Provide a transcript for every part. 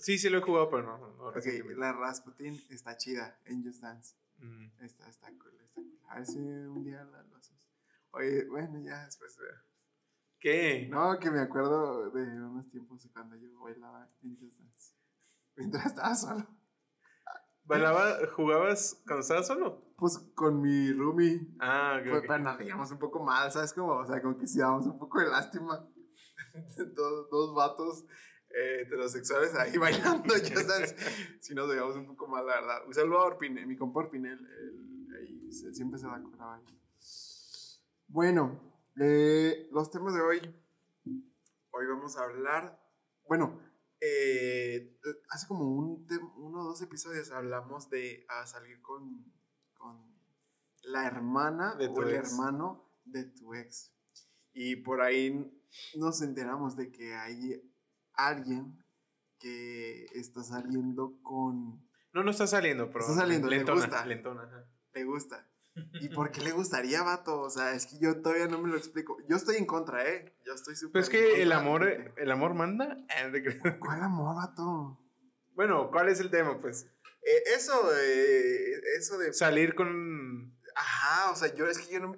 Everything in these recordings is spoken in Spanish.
Sí, sí lo he jugado, pero no. no la Rasputin está chida en Just Dance. Mm. Está, está cool, está cool. A ver si un día la lo haces. Oye, bueno, ya después veo. ¿Qué? No, que me acuerdo de unos tiempos cuando yo bailaba en Just Dance. Mientras estaba solo. ¿Bailaba, ¿Jugabas cuando estabas solo? Pues con mi roomie. Ah, ok, Pues, ok. pero nos veíamos un poco mal, ¿sabes? Como, o sea, como que si dábamos un poco de lástima. dos, dos vatos eh, heterosexuales ahí bailando Just Dance. Si nos veíamos un poco mal, la verdad. Un saludo a Orpinel, mi compa Orpinel. ahí se- siempre se la acordaba ahí. Bueno, eh, los temas de hoy. Hoy vamos a hablar. Bueno, eh, hace como un uno o dos episodios hablamos de a salir con, con la hermana De o el ex. hermano de tu ex. Y por ahí nos enteramos de que hay alguien que está saliendo con... No, no está saliendo, pero. Está saliendo, le lentona, gusta. lentona, ajá. Le gusta. ¿Y por qué le gustaría, vato? O sea, es que yo todavía no me lo explico. Yo estoy en contra, ¿eh? Yo estoy súper Pero es que el amor, el amor manda. ¿Cuál amor, vato? Bueno, ¿cuál es el tema, pues? Eh, eso, eh, eso de... Salir con. Ajá, o sea, yo es que yo no...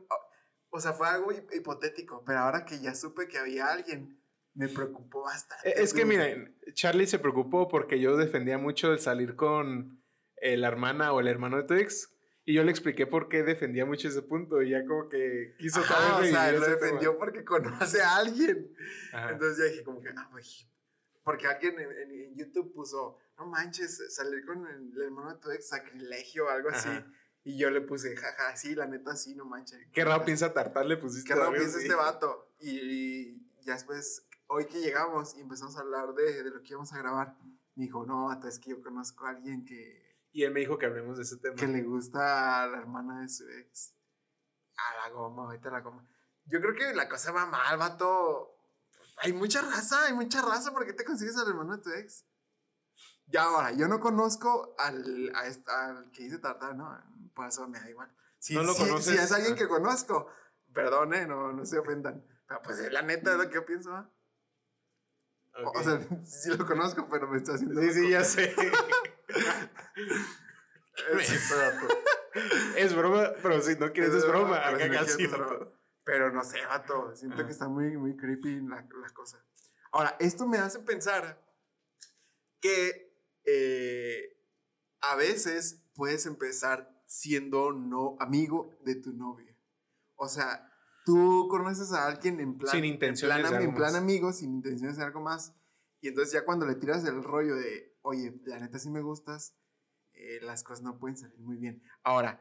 O sea, fue algo hip- hipotético, pero ahora que ya supe que había alguien, me preocupó bastante. Eh, Es que miren, Charlie se preocupó porque yo defendía mucho el salir con eh, la hermana o el hermano de tu ex. Y yo le expliqué por qué defendía mucho ese punto. Y ya como que quiso Ajá, o sea, lo tema. defendió porque conoce a alguien. Ajá. Entonces ya dije como que, ah, güey. Porque alguien en, en- en YouTube puso, no manches, salir con el, el hermano de tu ex, sacrilegio o algo así. Y yo le puse, jaja, sí, la neta, sí, no manches. Qué raro piensa tartar le pusiste. Qué raro piensa este vato. Y, y ya después, hoy que llegamos y empezamos a hablar de, de lo que íbamos a grabar, me dijo, no, vato, es que yo conozco a alguien que, Y él me dijo que hablemos de ese tema. que le gusta a la hermana de su ex. A la goma, ahorita a la goma. Yo creo que la cosa va mal, vato. Hay mucha raza, hay mucha raza. ¿Por qué te consigues al hermano de tu ex? Ya ahora, yo no conozco al, a al que dice Tartar, ¿no? Por eso me da igual. Si, ¿No lo si- conoces? si es alguien que conozco, perdón, ¿eh? No, no se ofendan. Pero pues la neta es lo que yo pienso, ¿ah? O- sea, sí lo conozco, pero me está haciendo... sí, sí, ya sé. Es broma, pero si no quieres es broma. pero acá si no casi, quieres es vato. broma. Pero no sé, vato. Siento Ajá. que está muy, muy creepy la, la cosa. Ahora, esto me hace pensar que eh, a veces puedes empezar siendo no amigo de tu novia. O sea, tú conoces a alguien en plan, Sin intenciones en plan, de algo en plan más. amigo, sin intenciones de algo más. Y entonces ya cuando le tiras el rollo de, oye, la neta sí me gustas, eh, las cosas no pueden salir muy bien. Ahora,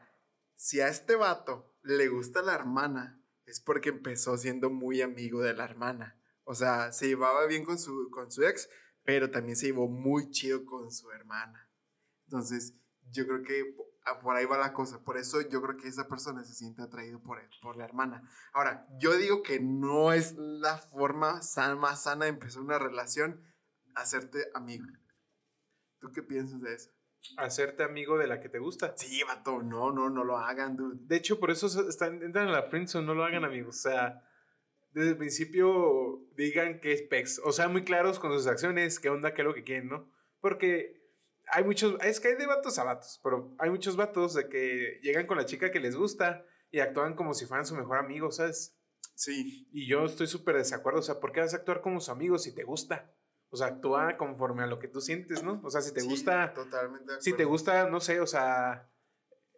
si a este vato le gusta la hermana, es porque empezó siendo muy amigo de la hermana. O sea, se llevaba bien con su, con su ex, pero también se llevó muy chido con su hermana. Entonces, yo creo que por ahí va la cosa. Por eso yo creo que esa persona se siente atraído por, él, por la hermana. Ahora, yo digo que no es la forma san- más sana de empezar una relación, hacerte amigo. ¿Tú qué piensas de eso? Hacerte amigo de la que te gusta. Sí, vato, no, no, no lo hagan, dude. De hecho, por eso están, entran a la friendzone, no lo hagan, amigos. O sea, desde el principio digan que es pex. O sea, muy claros con sus acciones, qué onda, qué es lo que quieren, ¿no? Porque hay muchos, es que hay de vatos a vatos, pero hay muchos vatos de que llegan con la chica que les gusta y actúan como si fueran su mejor amigo, ¿sabes? Sí, Y yo estoy súper desacuerdo. O sea, ¿por qué vas a actuar como su amigo si te gusta? O sea, actúa conforme a lo que tú sientes, ¿no? O sea, si te sí, gusta Totalmente. si te gusta, no sé, o sea,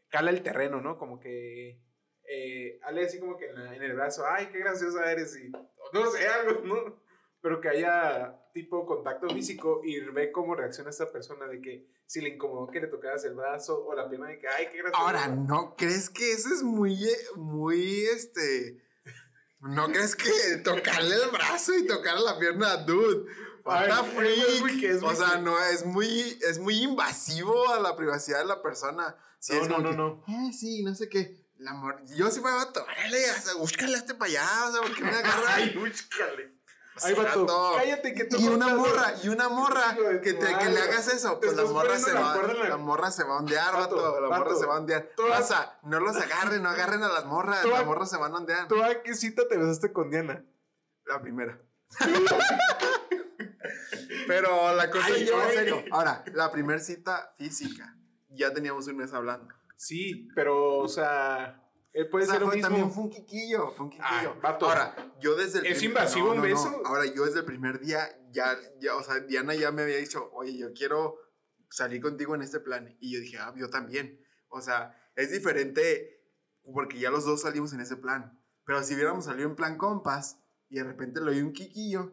cala el terreno, ¿no? Como que, eh, hale así como que en, la- en el brazo, ay, qué graciosa eres, y no sé, algo, ¿no? Pero que haya tipo contacto físico y ve cómo reacciona esta persona de que si le incomodó que le tocaras el brazo o la pierna de que, ay, qué graciosa. Ahora, ¿no crees que eso es muy, eh, muy, este... ¿No crees que tocarle el brazo y tocarle la pierna, dude? Ay, What the es muy- freak? O sea, no, es muy, es muy invasivo a la privacidad de la persona. Sí, No, es no, no, que, no. "Eh, sí, no sé qué. La yo sí fuera vato, órale, o sea, búscale a este para allá, o sea, ¿por qué me agarra? Ay, búscale. Ay, vato, vato. cállate que tú Y una morra, y una morra, que, te, que le hagas eso, pues la morra, se va, la- morra se va a ondear, vato, la morra se va a ondear. Tú Raza, no los agarren, no agarren a las morras, Tú las morras se van a ondear. ¿Tú a qué cita te besaste con Diana? La primera. Pero la cosa Ay, yo, en serio. Ahora, la primera cita física. Ya teníamos un mes hablando. Sí, pero, o sea, él puede O sea, ser lo fue- mismo. también fue un quiquillo, fue un quiquillo. Ay. Ahora, yo desde el ¿Es prim- invasivo un no. beso? Ahora, yo desde el primer día, ya, ya, o sea, Diana ya me había dicho, oye, yo quiero salir contigo en este plan. Y yo dije, ah, yo también. O sea, es diferente porque ya los dos salimos en ese plan. Pero si hubiéramos salido en plan compas y de repente le doy un quiquillo,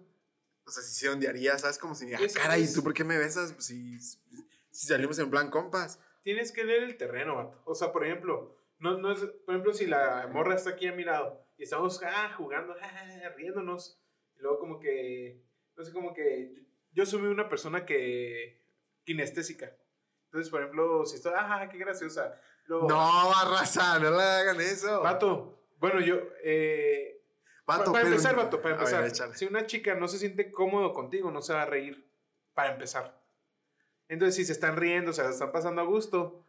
o sea, si se ondearía, ¿sabes? Como si, ah, cara, ¿y tú por qué me besas? Pues, si, si salimos en plan compas. Tienes que leer el terreno, vato. O sea, por ejemplo, no, no es, por ejemplo, si la morra está aquí a mi lado y estamos ah, jugando, ah, riéndonos, y luego como que, no sé, como que yo soy una persona que kinestésica. Entonces, por ejemplo, si estoy, ah, qué graciosa. Luego, No, raza, no le hagan eso. Vato, bueno, yo, eh, Vato, Pa- para pero- empezar, vato, para ver, empezar. échale. si una chica no se siente cómodo contigo, no se va a reír. Para empezar. Entonces, si se están riendo, o sea, se están pasando a gusto,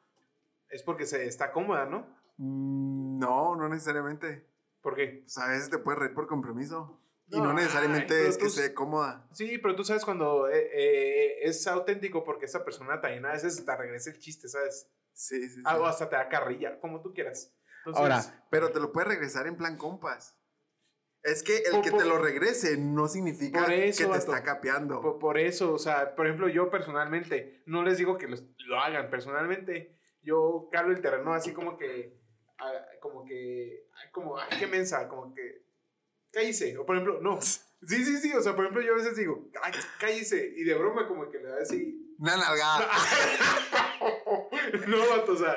es porque se está cómoda, ¿no? Mm, No, no necesariamente. ¿Por qué? Pues a veces te puedes reír por compromiso. y No, ay, necesariamente es que tú- esté cómoda. Sí, pero tú sabes cuando eh, eh, es auténtico porque esa persona también a veces te regresa el chiste, ¿sabes? Sí, sí, sí. Ah, hasta te da carrilla, como tú quieras. Entonces, Ahora, pero te lo puedes regresar en plan compas. Es que el Por- que por- te lo regrese no significa eso, que te está capeando. Por, por eso, o sea, por ejemplo, yo personalmente, no les digo que los- lo hagan, personalmente, yo calo el terreno así como que, ah, como que, como, ay, qué mensa, como que, cállese, o por ejemplo, no, sí, sí, sí, o sea, por ejemplo, yo a veces digo, ay, cállese, y de broma como que le da así, Una nalgada. no, vato, o sea,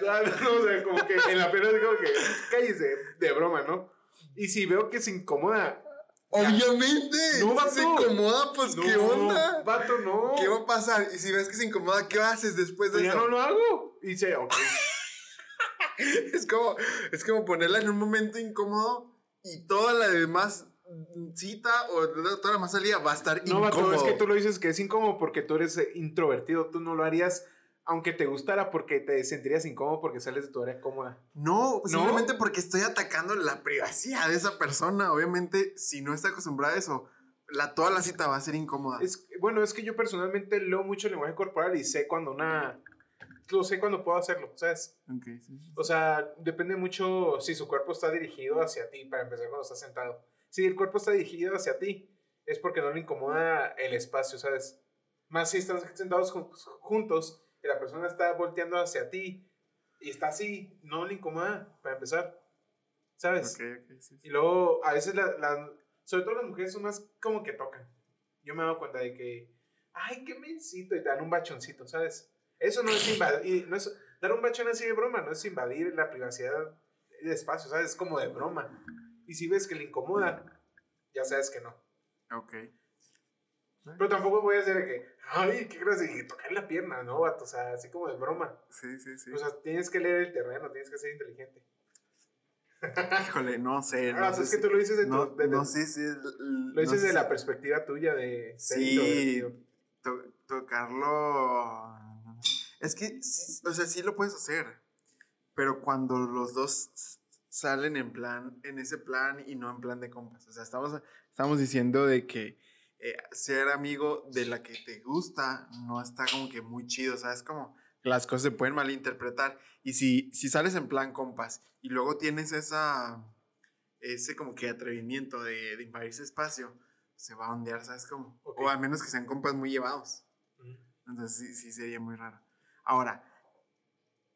no, o sea, como que en la pena digo que, cállese, de broma, ¿no? Y si veo que se incomoda, Obviamente. No, si vato. se incomoda, pues no, ¿qué onda? Vato, no. ¿Qué va a pasar? Y si ves que se incomoda, ¿qué haces después de Pues ya eso? no lo hago. Y dice, ok. Es como, es como ponerla en un momento incómodo y toda la demás cita o toda la más salida va a estar No, incómodo. vato, es que tú lo dices que es incómodo porque tú eres eh, introvertido. Tú no lo harías aunque te gustara porque te sentirías incómodo porque sales de tu área cómoda. No, ¿No? simplemente porque estoy atacando la privacidad de esa persona. Obviamente, si no está acostumbrada a eso, la, toda la cita va a ser incómoda. Es, bueno, es que yo personalmente leo mucho el lenguaje corporal y sé cuando una... Lo sé cuando puedo hacerlo, ¿sabes? Ok, sí, sí. O sea, depende mucho si su cuerpo está dirigido hacia ti, para empezar cuando está sentado. Si el cuerpo está dirigido hacia ti, es porque no le incomoda el espacio, ¿sabes? Más si están sentados jun- juntos y la persona está volteando hacia ti y está así, no le incomoda, para empezar, ¿sabes? Ok, ok, sí. Y luego, a veces, la- las- sobre todo las mujeres son más como que tocan. Yo me he dado cuenta de que, ay, qué mencito, y te dan un bachoncito, ¿sabes? Eso no es invadir, no es, dar un bachón así de broma, no es invadir la privacidad del espacio, ¿sabes? Es como de broma. Y si ves que le incomoda, ya sabes que no. Ok. Pero tampoco voy a hacer de que, ay, qué gracia, y tocar la pierna, ¿no, vato? O sea, así como de broma. Sí, sí, sí. O sea, tienes que leer el terreno, tienes que ser inteligente. Híjole, no sé. Ah, No sé es que tú lo dices de tu- no, de- de- no sé si Lo no dices sé de la perspectiva tuya de... Sí, to- tocarlo. Es que, o sea, sí lo puedes hacer. Pero cuando los dos salen en plan, en ese plan y no en plan de compas. O sea, estamos, estamos diciendo de que eh, ser amigo de la que te gusta no está como que muy chido. ¿Sabes? Como las cosas se pueden malinterpretar. Y si, si sales en plan compas y luego tienes esa, ese como que atrevimiento de, de invadir ese espacio, se va a ondear, ¿sabes cómo? Ok. O a menos que sean compas muy llevados. Entonces sí, sí sería muy raro. Ahora,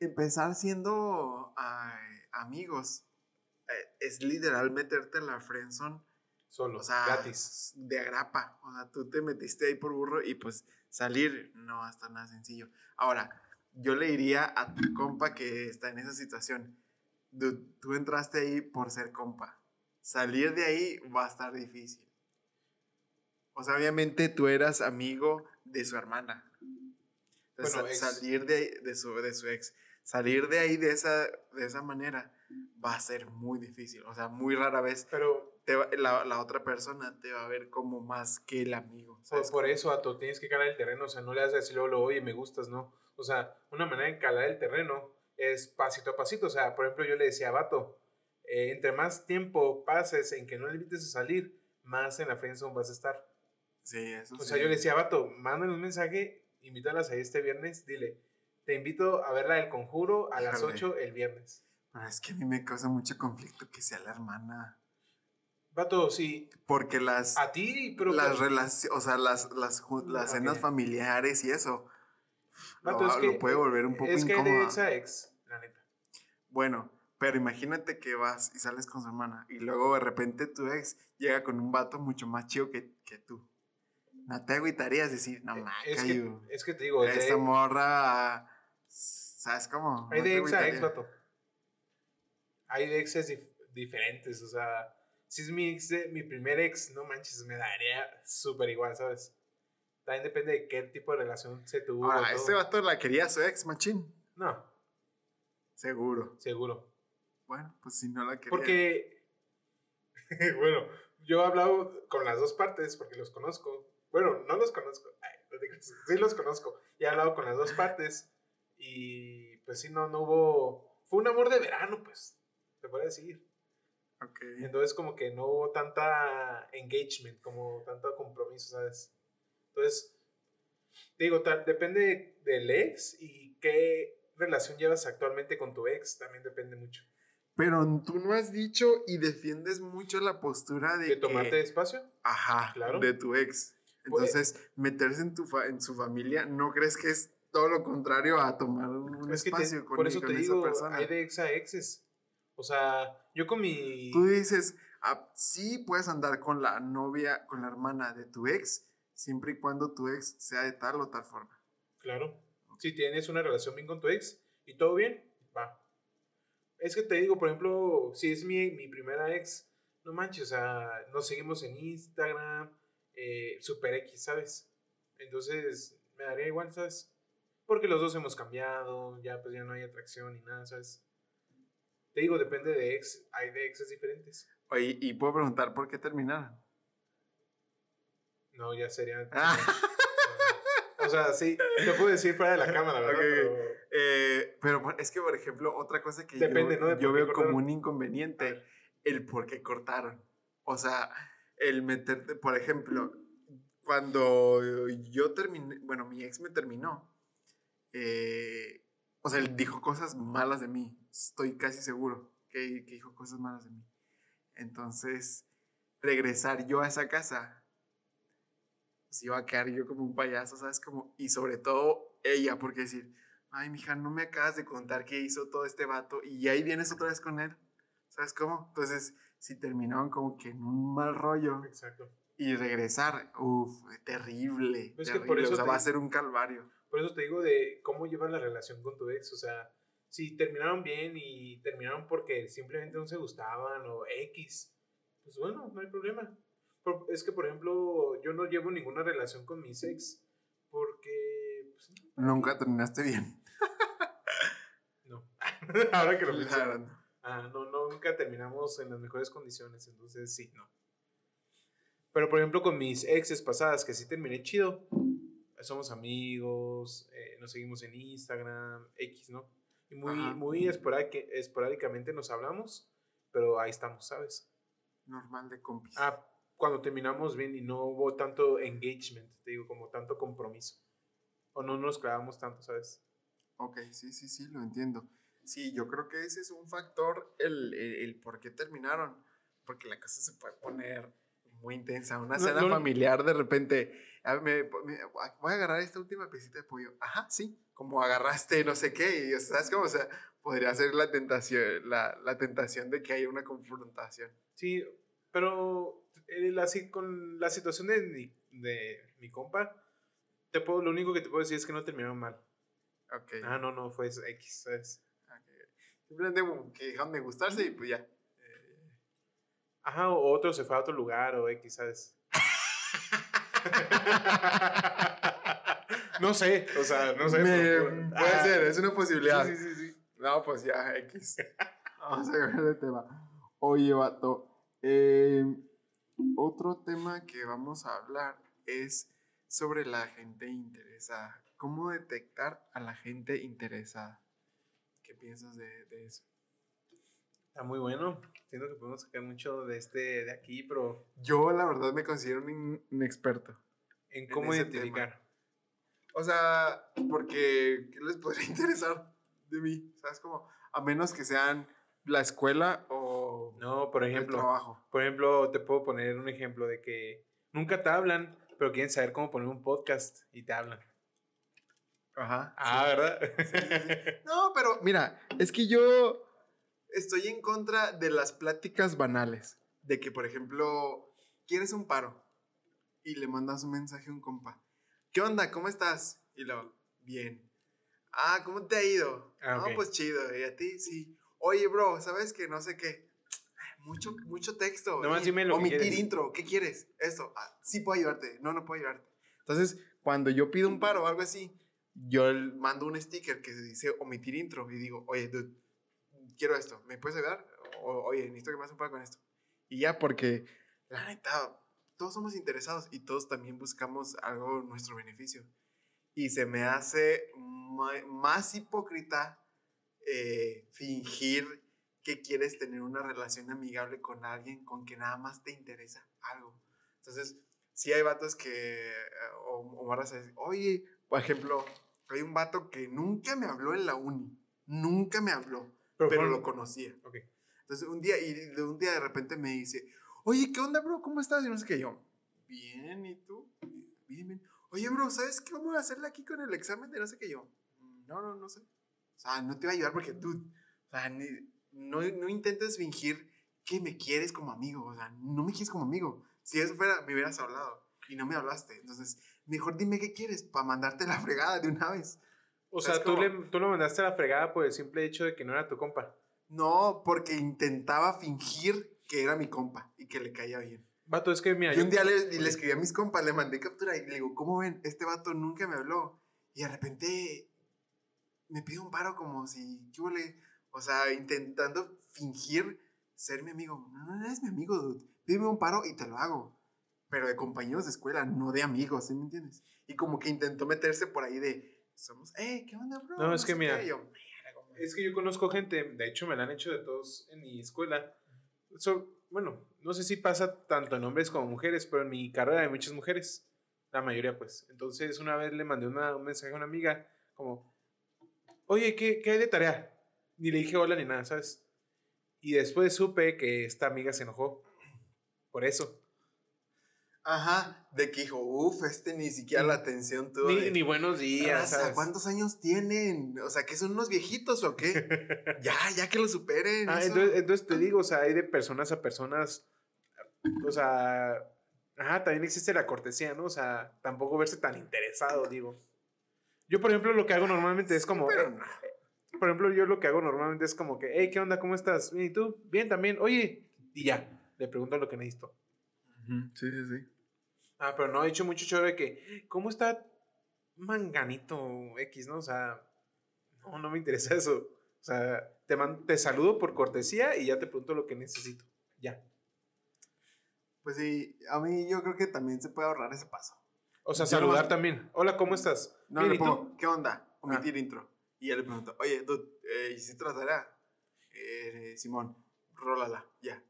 empezar siendo ay, amigos eh, es literal meterte en la friendzone, Solo, o sea, gratis. de agrapa. O sea, tú te metiste ahí por burro y pues salir no va a estar nada sencillo. Ahora, yo le diría a tu compa que está en esa situación, "Dude, tú entraste ahí por ser compa. Salir de ahí va a estar difícil. O sea, obviamente tú eras amigo de su hermana. Entonces, Bueno, sa- ex. salir de, ahí- de, su, de su ex, salir de ahí de esa, de esa manera va a ser muy difícil. O sea, muy rara vez Pero te va- la, la otra persona te va a ver como más que el amigo. por, eso, Ato, tienes que calar el terreno. O sea, no le vas a decir luego, oye, me gustas, ¿no? O sea, una manera de calar el terreno es pasito a pasito. O sea, por ejemplo, yo le decía a Vato, eh, entre más tiempo pases en que no le invites a salir, más en la friendzone vas a estar. Sí, eso O sí. sea, yo le decía, vato, mándale un mensaje, invítalas ahí este viernes, dile, te invito a ver la del conjuro a las Híjole. 8 el viernes. Pero es que a mí me causa mucho conflicto que sea la hermana. Vato, sí, Porque las, a ti, pero... las relaciones, o sea, las, las, ju- las cenas familiares y eso, lo, Vato, es va- que- lo puede volver un poco es que hay de incómodo. ex a ex, la neta. Bueno, pero imagínate que vas y sales con su hermana y luego de repente tu ex llega con un vato mucho más chido que, que tú. No te agüitarías decir, no mames, Eh, es, que, es que te digo, de- esta morra, ¿sabes cómo? hay No de ex a ex, vato. Hay de exes dif- diferentes, o sea, si es mi ex, de- mi primer ex, no manches, me daría súper igual, ¿sabes? También depende de qué tipo de relación se tuvo. Ahora, este vato la quería su ex, machín. No, Seguro. seguro. Bueno, pues si no la quería. Porque, bueno, yo he hablado con las dos partes porque los conozco. Bueno, no los conozco. Sí los conozco. Y he hablado con las dos partes. Y pues sí, no, no hubo... Fue un amor de verano, pues, te podría decir. Ok. Entonces como que no hubo tanta engagement, como tanto compromiso, ¿sabes? Entonces, te digo, tal- depende del ex y qué relación llevas actualmente con tu ex, también depende mucho. Pero tú no has dicho y defiendes mucho la postura de, ¿De tomarte que, espacio? ajá, Claro. de tu ex. Pues- Entonces, meterse en tu fa- en su familia, ¿no crees que es todo lo contrario a tomar un Es que te- espacio con, por eso con te esa digo, persona? hay de ex a exes. O sea, yo con mi... Tú dices, ah, sí puedes andar con la novia, con la hermana de tu ex, siempre y cuando tu ex sea de tal o tal forma. Claro. Si tienes una relación bien con tu ex y todo bien, va. Es que te digo, por ejemplo, si es mi, mi primera ex, no manches, o sea, nos seguimos en Instagram, eh, Super X, ¿sabes? Entonces, me daría igual, ¿sabes? Porque los dos hemos cambiado, ya pues ya no hay atracción ni nada, ¿sabes? Te digo, depende de ex, hay de exes diferentes. Oye, y puedo preguntar por qué terminaron. No, ya sería... Ah. O sea, sí, te puedo decir fuera de la cámara, ¿verdad? Ok, ok. Pero- Eh, pero es que, por ejemplo, otra cosa que Depende, yo, ¿no? yo veo cortaron. como un inconveniente, el por qué cortaron. O sea, el meterte, por ejemplo, cuando yo terminé, bueno, mi ex me terminó, eh, o sea, él dijo cosas malas de mí, estoy casi seguro que, que dijo cosas malas de mí. Entonces, regresar yo a esa casa, pues iba a quedar yo como un payaso, ¿sabes? Como, y sobre todo ella, porque decir, ay, mija, no me acabas de contar qué hizo todo este vato y ahí vienes otra vez con él, ¿sabes cómo? Entonces, si terminaron como que en un mal rollo Exacto. y regresar, uff, terrible, Es que por eso o sea, va a ser un calvario. Por eso te digo de cómo llevas la relación con tu ex. O sea, si terminaron bien y terminaron porque simplemente no se gustaban o X, pues bueno, no hay problema. Por- Es que, por ejemplo, yo no llevo ninguna relación con mis ex porque... pues, Nunca terminaste bien. no. Ahora que lo verdad. Ah, no, nunca terminamos en las mejores condiciones, entonces sí, no. Pero por ejemplo con mis exes pasadas, que sí terminé chido, somos amigos, eh, nos seguimos en Instagram, X, ¿no? Y muy, Ajá. muy esporádica- esporádicamente nos hablamos, pero ahí estamos, ¿sabes? Normal de compis. Ah, cuando terminamos bien y no hubo tanto engagement, te digo, como tanto compromiso. O no nos clavamos tanto, ¿sabes? Ok, sí, sí, sí, lo entiendo. Sí, yo creo que ese es un factor, el, el, el por qué terminaron. Porque la cosa se puede poner muy intensa. Una No, cena no- familiar de repente. "A ver, me- me- voy a agarrar esta última piecita de pollo. Ajá, sí. Como agarraste no sé qué. Y, ¿sabes cómo? O sea, podría ser la tentación, la, la tentación de que haya una confrontación. Sí, pero eh, la con la situación de mi, de mi compa, te puedo, lo único que te puedo decir es que no terminaron mal. Ok. Ah, no, no, fue X, ¿sabes? Simplemente como que dejaron de gustarse y pues ya. Eh, Ajá, o otro se fue a otro lugar o X, ¿sabes? no sé, o sea, no sé. me- puede Ajá. ser, es una posibilidad. Sí, sí, sí, sí. No, pues ya, X. Vamos a ver el tema. Oye, vato. eh, otro tema que vamos a hablar es sobre la gente interesada. ¿Cómo detectar a la gente interesada? ¿Qué piensas de, de eso? Está muy bueno. Siento que podemos sacar mucho de este de aquí, pero Yo, la verdad, me considero un in- inexperto. en cómo identificar. O sea, porque ¿qué les podría interesar de mí? ¿Sabes cómo? A menos que sean la escuela o No, por el ejemplo, trabajo. Por ejemplo, te puedo poner un ejemplo de que nunca te hablan, pero quieren saber cómo poner un podcast y te hablan. Ajá. Ah, ¿verdad? No, pero mira, es que yo estoy en contra de las pláticas banales. De que, por ejemplo, quieres un paro y le mandas un mensaje a un compa. ¿Qué onda? ¿Cómo estás? Y lo, bien. Ah, ¿cómo te ha ido? Ah, no, pues chido. ¿Y a ti? Sí. Oye, bro, ¿sabes que No sé qué. Mucho, mucho texto. Nomás dime lo que Omitir quieres. intro. ¿Qué quieres? Esto. Ah, sí puedo ayudarte. No, no puedo ayudarte. Entonces, cuando yo pido un paro o algo así, yo mando un sticker que dice omitir intro y digo, oye, dude, quiero esto, ¿me puedes ayudar? O, oye, necesito que me hagas un paro con esto. Y ya, porque la neta, todos somos interesados y todos también buscamos algo nuestro beneficio. Y se me hace más hipócrita eh, fingir que quieres tener una relación amigable con alguien con que nada más te interesa algo. Entonces, sí hay vatos que, eh, o, o morras oye, por ejemplo, hay un vato que nunca me habló en la uni, nunca me habló, pero, fueron- lo conocía. Ok. Entonces, un día, y de un día de repente me dice, oye, ¿qué onda, bro? ¿Cómo estás? Y no sé qué, yo, bien, ¿y tú? Bien, bien. Oye, bro, ¿sabes qué vamos a hacerle aquí con el examen de no sé qué? Yo, no, no, no sé. O sea, no te va a ayudar porque tú, o sea, ni- no, no intentes fingir que me quieres como amigo. O sea, no me quieres como amigo. Si eso fuera, me hubieras hablado y no me hablaste. Entonces, mejor dime qué quieres para mandarte la fregada de una vez. O ¿Sabes sea, tú, le, tú lo mandaste a la fregada por el simple hecho de que no era tu compa. No, porque intentaba fingir que era mi compa y que le caía bien. Vato, es que mira, Y yo- un día le, le escribí a mis compas, le mandé captura y le digo, ¿cómo ven? Este vato nunca me habló. Y de repente me pide un paro como si, ¿qué huele? O sea, intentando fingir ser mi amigo. No, no eres mi amigo, dude. Pídeme un paro y te lo hago. Pero de compañeros de escuela, no de amigos, ¿sí me entiendes? Y como que intentó meterse por ahí de, somos, eh, ¿qué onda, bro? No, es que mira, qué". Y yo, Es que yo conozco gente, de hecho me la han hecho de todos en mi escuela. So, bueno, no sé si pasa tanto en hombres como mujeres, pero en mi carrera hay muchas mujeres, la mayoría pues. Entonces una vez le mandé una- un mensaje a una amiga como, oye, ¿qué, ¿qué hay de tarea? Ni le dije hola ni nada, ¿sabes? Y después supe que esta amiga se enojó por eso. Ajá, de que dijo, uff, este ni siquiera la atención tuvo. Ni, de- ni buenos días. ¿Cuántos años tienen? O sea, ¿que son unos viejitos o qué? ya, ya que lo superen. Ah, entonces, entonces te digo, o sea, hay de personas a personas, o sea, ajá, también existe la cortesía, ¿no? O sea, tampoco verse tan interesado, digo. Yo, por ejemplo, lo que hago normalmente es como, Pero eh, por ejemplo, yo lo que hago normalmente es como que, hey, ¿qué onda? ¿Cómo estás? Bien, ¿y tú? Bien, también. Oye, y ya, le pregunto lo que necesito. Sí, sí, sí. Ah, pero no, he dicho mucho choro de que, ¿cómo está Manganito X, no? O sea, no, no me interesa eso. O sea, te, man- te saludo por cortesía y ya te pregunto lo que necesito. Ya. Pues sí, a mí yo creo que también se puede ahorrar ese paso. O sea, Yo saludar nomás- también. Hola, ¿cómo estás? No, Bien, le pongo, ¿qué onda? Omitir intro. Y ya le pregunto, oye, dude, eh, ¿hiciste la tarea? Eh, Simón, rólala, ya.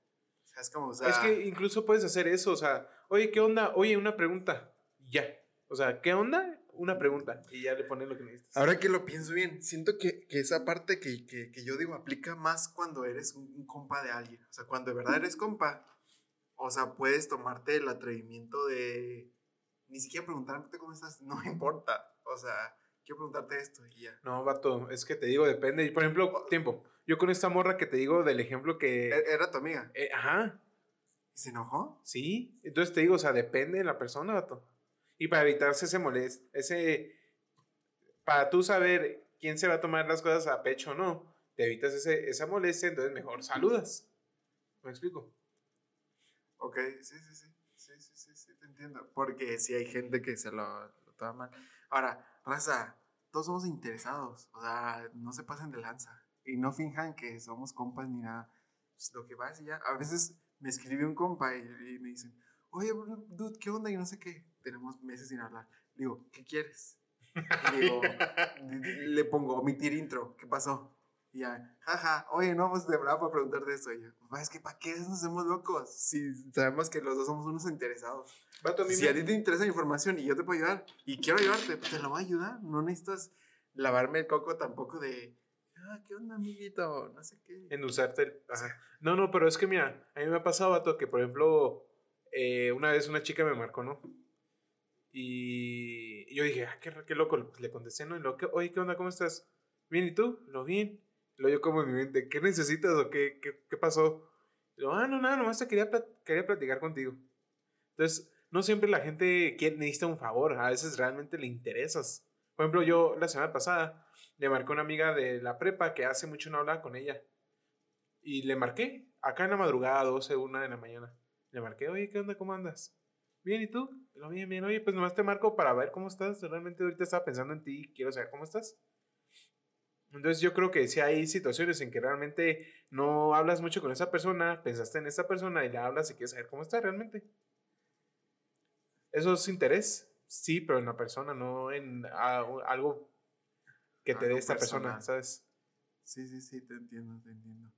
Es como, o sea, es que incluso puedes hacer eso, o sea, oye, ¿qué onda? Oye, una pregunta. Ya. O sea, ¿qué onda? Una pregunta. Y ya le pones lo que necesitas. ahora que lo pienso bien, siento que, que esa parte que, que, que yo digo aplica más cuando eres un, un compa de alguien. O sea, cuando de verdad eres compa, o sea, puedes tomarte el atrevimiento de ni siquiera preguntarte cómo estás, no me importa. O sea, quiero preguntarte esto y ya. No, vato, es que te digo, depende. Y, Por ejemplo, tiempo. Yo con esta morra que te digo del ejemplo que... E- Era tu amiga. eh, ajá, ¿Y se enojó? sí. Entonces te digo, o sea, depende de la persona, vato. Y para evitarse ese molest, ese... Para tú saber quién se va a tomar las cosas a pecho o no, te evitas ese, esa molestia, entonces mejor saludas. ¿Me explico? Ok, sí, sí, sí. Sí, sí, sí, sí, te entiendo. Porque sí hay gente que se lo, lo toma mal. Ahora, raza, todos somos interesados. O sea, no se pasen de lanza. Y no finjan que somos compas ni nada. Pues, lo que va y ya. A veces me escribe un compa y, y me dicen, oye, bro, dude, ¿qué onda? Y no sé qué. Tenemos meses sin hablar. Le digo, ¿qué quieres? Y digo, le pongo omitir intro. ¿Qué pasó? Y ya, jaja, oye, no, pues de verdad para preguntarte eso. Y yo, "Papá, es que ¿para qué nos hacemos locos? Si sabemos que los dos somos unos interesados. Vato, a Si me- a ti te interesa la información y yo te puedo ayudar y quiero ayudarte, pues te lo voy a ayudar. No necesitas lavarme el coco tampoco de, ah, ¿qué onda, amiguito? No sé qué. endulzarte. el- ajá. No, no, pero es que mira, a mí me ha pasado, vato, que por ejemplo, eh, una vez una chica me marcó, ¿no? Y, yo dije, ah, qué, qué loco, le contesté, ¿no? Y lo que, oye, ¿qué onda? ¿Cómo estás? Bien, ¿y tú? Lo bien. Y luego yo como en mi mente, ¿qué necesitas o qué, qué, qué pasó? Y yo, ah, no, nada, nomás te quería, plat- quería platicar contigo. Entonces, no siempre la gente quiere, necesita un favor, a veces realmente le interesas. Por ejemplo, yo la semana pasada le marqué a una amiga de la prepa que hace mucho no hablaba con ella. Y le marqué, acá en la madrugada, 12, 1 de la mañana. Le marqué, oye, ¿qué onda? ¿Cómo andas? Bien, ¿y tú? Lo bien, bien. Oye, pues nomás te marco para ver cómo estás. Realmente ahorita estaba pensando en ti y quiero saber cómo estás. Entonces yo creo que sí hay situaciones en que realmente no hablas mucho con esa persona, pensaste en esa persona y le hablas y quieres saber cómo está realmente. Eso es interés, sí, pero en la persona, no en algo que te dé esta persona. ¿sabes? Sí, sí, sí, te entiendo, te entiendo.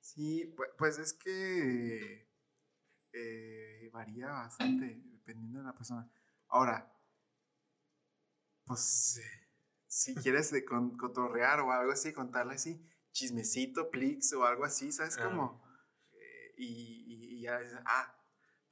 Sí, pu- pues es que eh, varía bastante dependiendo de la persona. Ahora, pues eh, si quieres de con- cotorrear o algo así, contarle así, chismecito, plix o algo así, ¿sabes Ah. Eh, y, y- y ya dices, ah,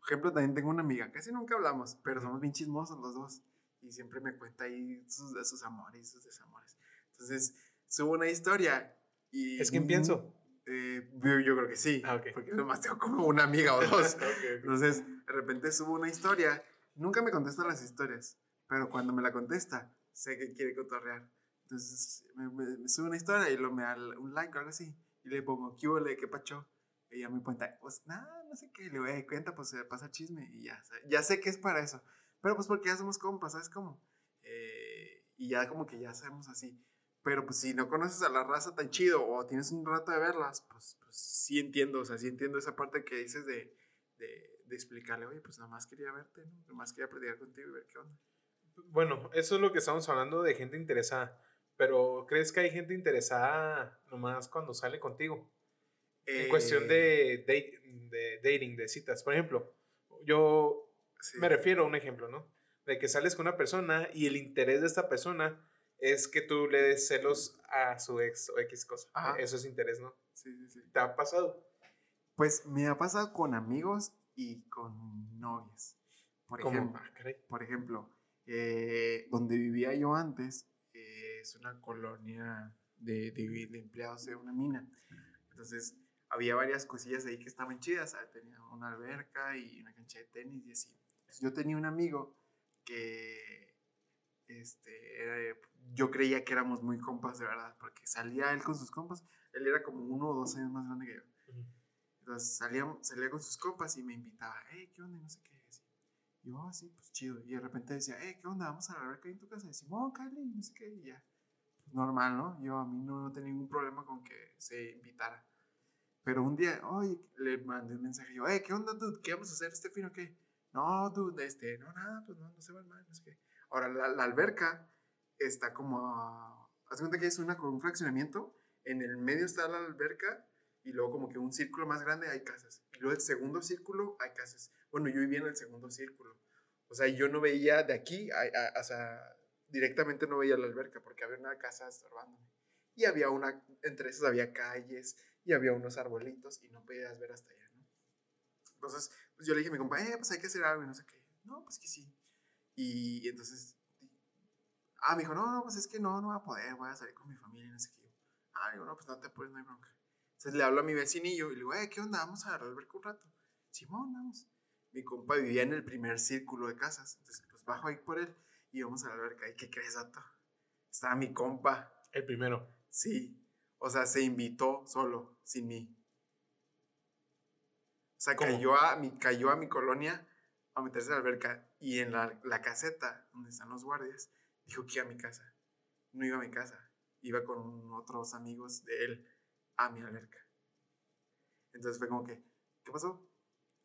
por ejemplo, también tengo una amiga, casi nunca hablamos, pero somos bien chismosos los dos. Y siempre me cuenta ahí sus, sus amores, sus desamores. Entonces, subo una historia y... ¿Es quien pienso? Eh, yo, yo creo que sí. Ah, ok. Porque nomás tengo como una amiga o dos. Ok, ok. Entonces, de repente subo una historia. Nunca me contesta las historias. Pero cuando me la contesta, sé que quiere cotorrear. Entonces, me, me- me sube una historia y lo me da un like o algo así. Y le pongo, ¿qué hubo, qué pacho? Y ella me cuenta, pues nada, no sé qué. Le voy a dar cuenta, pues se pasa chisme. Y ya, ya sé que es para eso. Pero pues porque ya somos compas, ¿sabes cómo? Eh, y ya como que ya sabemos así. Pero pues si no conoces a la raza tan chido o tienes un rato de verlas, pues, pues sí entiendo, o sea, sí entiendo esa parte que dices de, de, de explicarle, oye, pues nomás quería verte, ¿no? Nomás quería platicar contigo y ver qué onda. Bueno, eso es lo que estamos hablando de gente interesada. Pero ¿crees que hay gente interesada nomás cuando sale contigo? En cuestión Eh, de, date- de dating, de citas. Por ejemplo, yo sí. me refiero a un ejemplo, ¿no? De que sales con una persona y el interés de esta persona es que tú le des celos a su ex o X cosa. Ajá. Eso es interés, ¿no? Sí, sí, sí. ¿Te ha pasado? Pues me ha pasado con amigos y con novias. Por Como, ejemplo, ah, por ejemplo eh, donde vivía yo antes eh, es una colonia de, de- de empleados de una mina. Entonces, había varias cosillas ahí que estaban chidas. ah, Tenía una alberca y una cancha de tenis y así. Entonces, yo tenía un amigo que este, era- yo creía que éramos muy compas de verdad, porque salía él con sus compas. Él era como uno o dos años más grande que yo. Entonces salía, salía con sus compas y me invitaba, hey, ¿qué onda? Y no sé qué. así. Y yo, así, pues chido. Y de repente decía, hey, ¿qué onda? Vamos a la alberca en tu casa. Y Simón, Cali, y no sé qué. Y ya. Pues, normal, ¿no? Yo a mí no, no tenía ningún problema con que se invitara. Pero un día, oye, le mandé un mensaje. Yo, hey, ¿qué onda, dude? ¿Qué vamos a hacer este fin o qué? No, dude, este, no, nada, pues no, no se va mal, no sé qué. Ahora, la, la alberca está como. Haz cuenta que es una, con un fraccionamiento. En el medio está la alberca y luego, como que un círculo más grande hay casas. Y luego, el segundo círculo hay casas. Bueno, yo vivía en el segundo círculo. O sea, yo no veía de aquí, o sea, directamente no veía la alberca porque había una casa estorbándome. Y había una, entre esas había calles y había unos arbolitos y no podías ver hasta allá, ¿no? Entonces, pues yo le dije a mi compa, eh, pues hay que hacer algo y no sé qué. No, pues que sí. Y, entonces, ah, me dijo, no, no, pues es que no, no voy a poder, voy a salir con mi familia y no sé qué. Ah, digo, no, pues no te apures, no hay bronca. Entonces le hablo a mi vecinillo y le digo, eh, ¿qué onda? Vamos a alberca un rato. Simón, vamos. Mi compa vivía en el primer círculo de casas. Entonces, pues bajo ahí por él y vamos a la alberca. ¿Y qué crees, Dato? Estaba mi compa. El primero. Sí. O sea, se invitó solo, sin mí. O sea, ¿Cómo? cayó a, mi, cayó a mi colonia a meterse a la alberca. Y en la, la caseta, donde están los guardias, dijo que iba a mi casa. No iba a mi casa. Iba con otros amigos de él a mi alberca. Entonces fue como que, ¿qué pasó?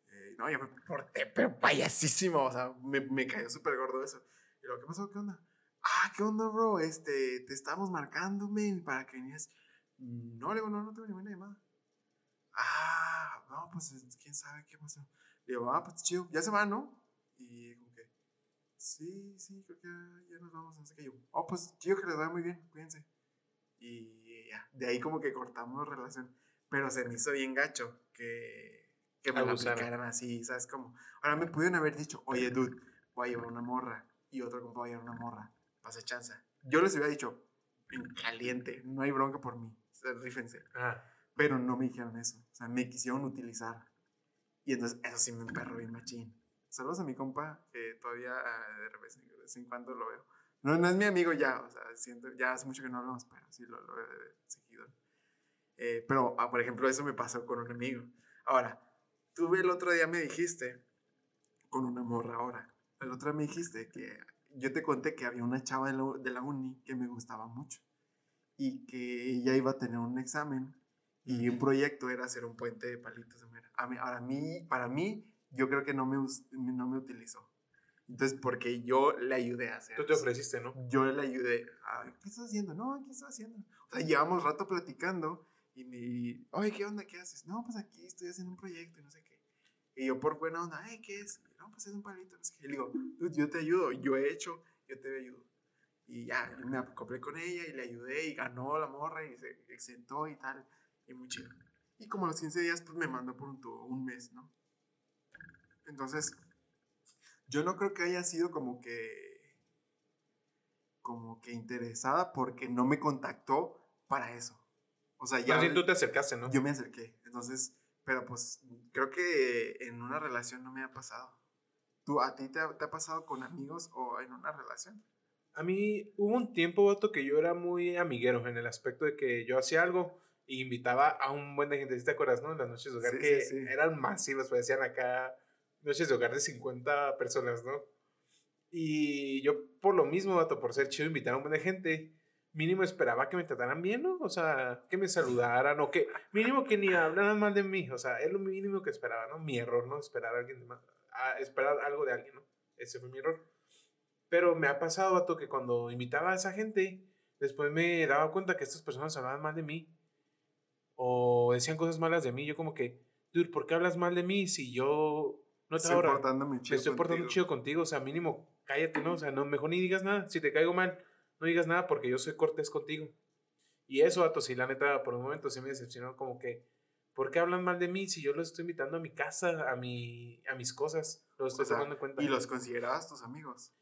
Eh, no, yo me porté, pero payasísimo. O sea, me, me cayó súper gordo eso. Y luego, ¿qué pasó? ¿Qué onda? Ah, ¿qué onda, bro? Este, te estábamos marcando, men, para que vinieras. No, le digo, no, no tengo ninguna llamada. Ah, no, pues es- quién sabe qué pasó. Le digo, ah, pues chido, ya se va, ¿no? Y como que, sí, sí, creo que ya, ya nos vamos, no sé qué. Yo, oh, pues chido, que les vaya muy bien, cuídense. Y ya, de ahí como que cortamos relación. Pero se me hizo bien gacho que, que me la Abusaron. aplicaran así, ¿sabes cómo? Ahora me pudieron haber dicho, oye, dude, voy a llevar una morra. Y otro compa va a llevar una morra. Pasa chanza. Yo les hubiera dicho, en caliente, no hay bronca por mí. Rífense. Ah, Pero no me dijeron eso. O sea, me quisieron utilizar. Y entonces eso sí me emperró bien machín. Saludos a mi compa, que todavía ah, de vez, de vez en cuando lo veo. No, no es mi amigo ya, o sea, siento, ya hace mucho que no hablamos, pero sí lo, lo veo seguido. Eh, pero, ah, por ejemplo, eso me pasó con un amigo. Ahora, tú el otro día me dijiste, con una morra ahora, el otro día me dijiste que yo te conté que había una chava de la, de la uni que me gustaba mucho y que ella iba a tener un examen y un proyecto era hacer un puente de palitos de madera. A mí, ahora, a mí, para mí, yo creo que no me, no me utilizó. Entonces, porque yo le ayudé a hacer tú te ofreciste, ¿no? Yo le ayudé. a, ¿Qué estás haciendo? No, ¿qué estás haciendo? O sea, llevamos rato platicando y me... Oye, ¿qué onda? ¿Qué haces? No, pues aquí estoy haciendo un proyecto y no sé qué. Y yo por buena onda, "Ay, ¿qué es? No, pues es un palito, no sé qué. Y le digo, "Dude, yo te ayudo, yo he hecho, yo te ayudo. Y ya, me acoplé con ella y le ayudé y ganó la morra y se exentó y tal. Y muy chido. Y como a los 15 días, pues me mandó por un tubo, un mes, ¿no? Entonces, yo no creo que haya sido como que como que interesada porque no me contactó para eso. O sea, ya bien tú te acercaste, ¿no? yo me acerqué. Entonces, pero pues creo que en una relación no me ha pasado. ¿Tú, a ti te ha, te ha pasado con amigos o en una relación? A mí hubo un tiempo, vato, que yo era muy amiguero en el aspecto de que yo hacía algo y invitaba a un buen de gente, ¿sí te acuerdas, no? En las noches de hogar Sí, que sí, sí. eran masivas, parecían acá noches de hogar de 50 personas, ¿no? Y yo por lo mismo, vato, por ser chido, invitar a un buen de gente, mínimo esperaba que me trataran bien, ¿no? O sea, que me saludaran o que mínimo que ni hablaran mal de mí, o sea, es lo mínimo que esperaba, ¿no? Mi error, ¿no? Esperar a alguien de más, a esperar algo de alguien, ¿no? Ese fue mi error. Pero me ha pasado, vato, que cuando invitaba a esa gente, después me daba cuenta que estas personas hablaban mal de mí. O decían cosas malas de mí. Yo como que, dude, ¿por qué hablas mal de mí si yo no te Estoy ahora portándome me chido estoy portando contigo. chido contigo? O sea, mínimo, cállate, ¿no? O sea, no, mejor ni digas nada. Si te caigo mal, no digas nada porque yo soy cortés contigo. Y eso, vato, sí, la neta, por un momento sí me decepcionó como que, ¿por qué hablan mal de mí si yo los estoy invitando a mi casa, a, mi, a mis cosas? Los estoy sea, tomando en cuenta y los considerabas tus amigos.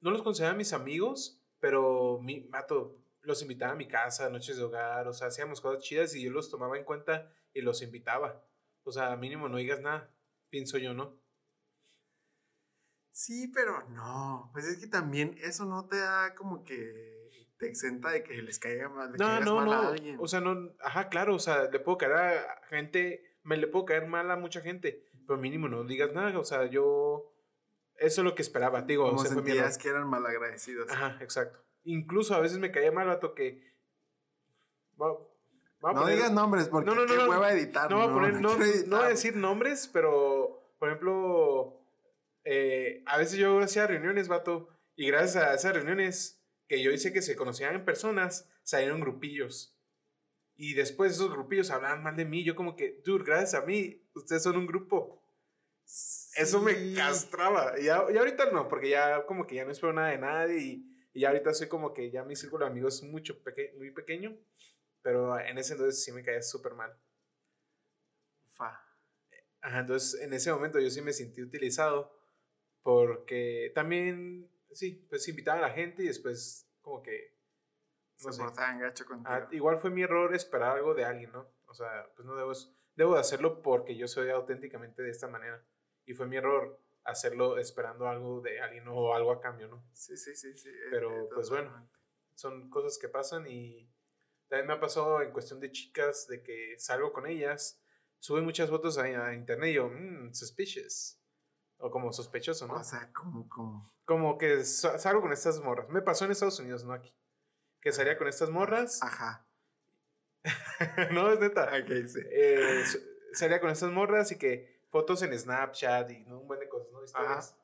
No los consideraba mis amigos, pero mi mato, los invitaba a mi casa, noches de hogar, o sea, hacíamos cosas chidas y yo los tomaba en cuenta y los invitaba. O sea, mínimo no digas nada, pienso yo, ¿no? Sí, pero no. Pues es que también eso no te da como que te exenta de que les caiga mal, le No, caigas no, mal no. a alguien. O sea, no, ajá, claro, o sea, le puedo caer a gente me le puedo caer mal a mucha gente, pero mínimo no digas nada, o sea, yo, eso es lo que esperaba, digo, Como sentías que eran malagradecidos. Ajá, exacto. Incluso a veces me caía mal, vato, que... No digas nombres porque No, no, no, qué no. hueva editar. no voy a poner, no, no voy a decir nombres, pero, por ejemplo, eh, a veces yo hacía reuniones, vato, y gracias a esas reuniones que yo hice que se conocían en personas, salieron grupillos. Y después esos grupillos hablaban mal de mí. Yo como que, dude, gracias a mí, ustedes son un grupo. Eso me castraba. Y, ya- y ahorita no, porque ya como que ya no espero nada de nadie y, y ahorita soy como que ya mi círculo de amigos es mucho peque- muy pequeño. Pero en ese entonces sí me caía súper mal. Fa. Ajá, entonces en ese momento yo sí me sentí utilizado porque también, sí, pues invitaba a la gente y después como que, no Se sé, gacho ah, igual fue mi error esperar algo de alguien, ¿no? O sea, pues no debo, debo de hacerlo porque yo soy auténticamente de esta manera y fue mi error hacerlo esperando algo de alguien o algo a cambio, ¿no? Sí, sí, sí, sí. eh, Pero, eh, pues, bueno. son cosas que pasan y también me ha pasado en cuestión de chicas de que salgo con ellas, suben muchas fotos a, a internet y yo, mmm, suspicious. O como sospechoso, ¿no? O sea, como, como. como que sa- salgo con estas morras. Me pasó en Estados Unidos, no aquí. Que salía con estas morras. Ajá. no, es neta. Ok, sí. Eh, salía con estas morras y que fotos en Snapchat y ¿no? un buen de cosas, ¿no? Historias.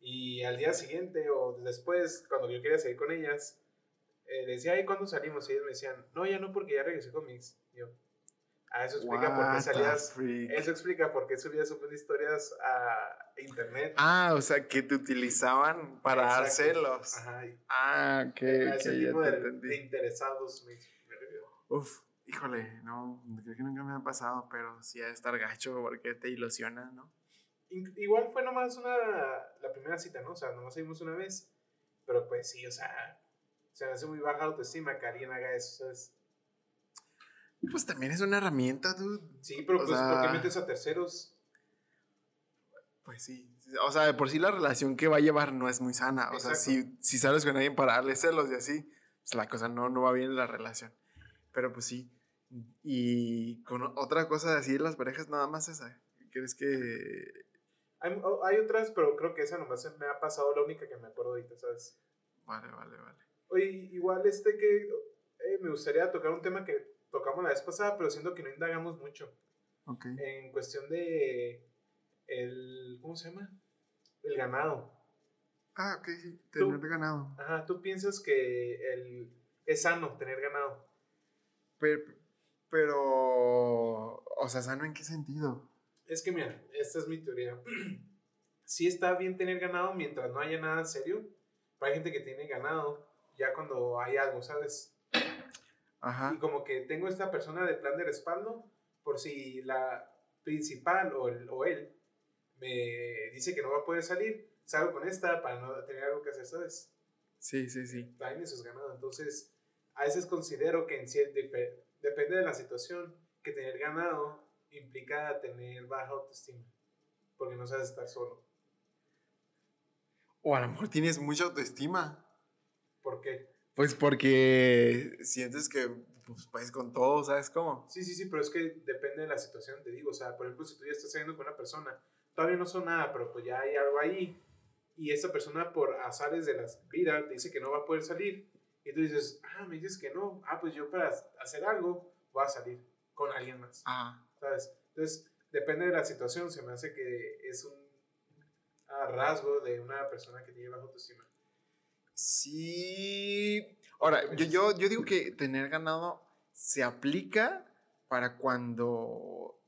Y al día siguiente o después, cuando yo quería salir con ellas, eh, les decía, ¿y cuándo salimos? Y ellos me decían, no, ya no, porque ya regresé con mi ex. Y yo, ah, eso explica por What qué the salías. Eso explica por qué subías un historias a internet. Ah, o sea, que te utilizaban para dar celos. Ajá, y Ah, ok, a ok, ese ya tipo te de, de interesados me, me. Uf, híjole, no, creo que nunca me ha pasado, pero sí ha de estar gacho porque te ilusiona, ¿no? Igual fue nomás una, la primera cita, ¿no? O sea, nomás seguimos una vez. Pero pues sí, o sea, se me hace muy baja autoestima que alguien haga eso, ¿sabes? Pues también es una herramienta, dude. Sí, pero O pues, ¿por qué sea- metes a terceros? Pues sí. O sea, de por sí la relación que va a llevar no es muy sana. O sea, si, si sales con alguien para darle celos y así, pues la cosa no, no va bien en la relación. Pero pues sí. Y con otra cosa de así las parejas, nada más esa. ¿Crees que Hay, o- hay otras, pero creo que esa nomás me ha pasado la única que me acuerdo ahorita, ¿sabes? Vale, vale, vale. Oye, igual este que eh, me gustaría tocar un tema que tocamos la vez pasada, pero siento que no indagamos mucho. Ok. En cuestión de el, ¿cómo se llama? El ganado. Ah, ok, sí. Tú- Tener ganado. Ajá, ¿tú piensas que el, es sano tener ganado? Pero, pero, o sea, ¿sano en qué sentido? Es que mira, esta es mi teoría. sí está bien tener ganado mientras no haya nada serio. Pero hay gente que tiene ganado ya cuando hay algo, ¿sabes? Ajá. Y como que tengo esta persona de plan de respaldo por si la principal o, el- o él me dice que no va a poder salir, salgo con esta para no tener algo que hacer, ¿sabes? Sí, sí, sí. Traen esos ganados. Entonces, a veces considero que en cier- dep- depende de la situación, que tener ganado implica tener baja autoestima, porque no sabes estar solo. O a lo mejor tienes mucha autoestima. ¿Por qué? Pues porque sientes que pues, puedes con todo, ¿sabes cómo? Sí, sí, sí, pero es que depende de la situación, te digo. O sea, por ejemplo, si tú ya estás saliendo con una persona, todavía no son nada, pero pues ya hay algo ahí, y esa persona por azares de la vida te dice que no va a poder salir, y tú dices, ah, me dices que no, ah, pues yo para hacer algo voy a salir con alguien más, Ah, ¿sabes? Entonces, depende de la situación, se me hace que es un rasgo de una persona que tiene baja autoestima. sí. Ahora, yo, yo, yo digo que tener ganado se aplica para cuando,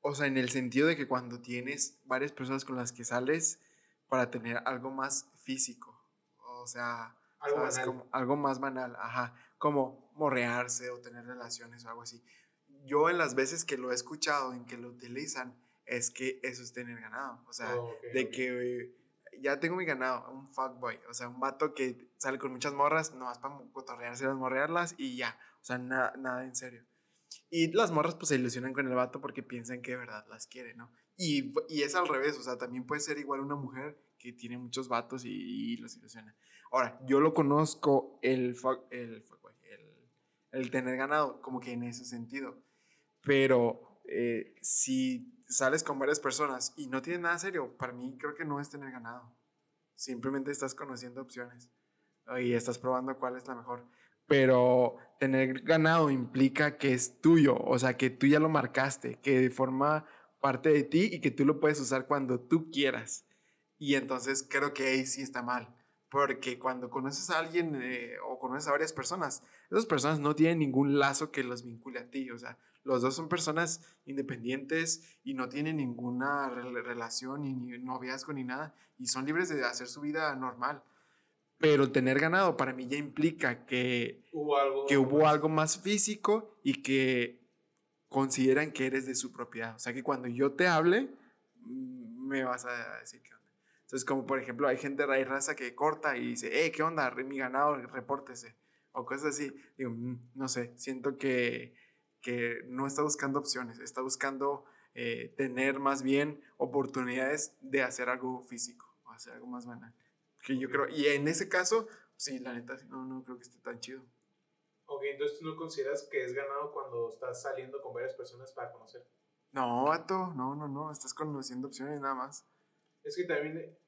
o sea, en el sentido de que cuando tienes varias personas con las que sales para tener algo más físico. O sea, Algo banal. Como algo más banal, ajá, como morrearse o tener relaciones o algo así. Yo en las veces que lo he escuchado, en que lo utilizan, es que eso es tener ganado, o sea, Oh, ok, de ok. que eh, ya tengo mi ganado, un fuckboy, o sea, un vato que sale con muchas morras, nomás para cotorrearse las morrearlas y ya, o sea, na- nada en serio. Y las morras pues se ilusionan con el vato porque piensan que de verdad las quiere, ¿no? Y, y es al revés, o sea, también puede ser igual una mujer que tiene muchos vatos y, y los ilusiona. Ahora, yo lo conozco, el, el, el tener ganado, como que en ese sentido. Pero eh, si sales con varias personas y no tienes nada serio, para mí creo que no es tener ganado. Simplemente estás conociendo opciones y estás probando cuál es la mejor. Pero tener ganado implica que es tuyo, o sea, que tú ya lo marcaste, que forma parte de ti y que tú lo puedes usar cuando tú quieras. Y entonces creo que ahí sí está mal. Porque cuando conoces a alguien eh, o conoces a varias personas, esas personas no tienen ningún lazo que los vincule a ti. O sea, los dos son personas independientes y no tienen ninguna rel- relación, ni, ni noviazgo, ni nada. Y son libres de hacer su vida normal. Pero tener ganado para mí ya implica que, Hubo algo. que hubo algo más físico y que consideran que eres de su propiedad. O sea, que cuando yo te hable, mm, me vas a decir onda. Entonces, como por ejemplo, hay gente raíz raza que corta y dice, hey, ¿qué onda? Mi ganado, repórtese. O cosas así. Digo, "Mm, no sé, siento que, que no está buscando opciones, está buscando eh, tener más bien oportunidades de hacer algo físico, o hacer algo más banal. Que yo creo, y en ese caso, sí, la neta, no, no creo que esté tan chido. Ok, entonces tú no consideras que es ganado cuando estás saliendo con varias personas para conocer. No, vato, no, no, no, estás conociendo opciones nada más. Es que también.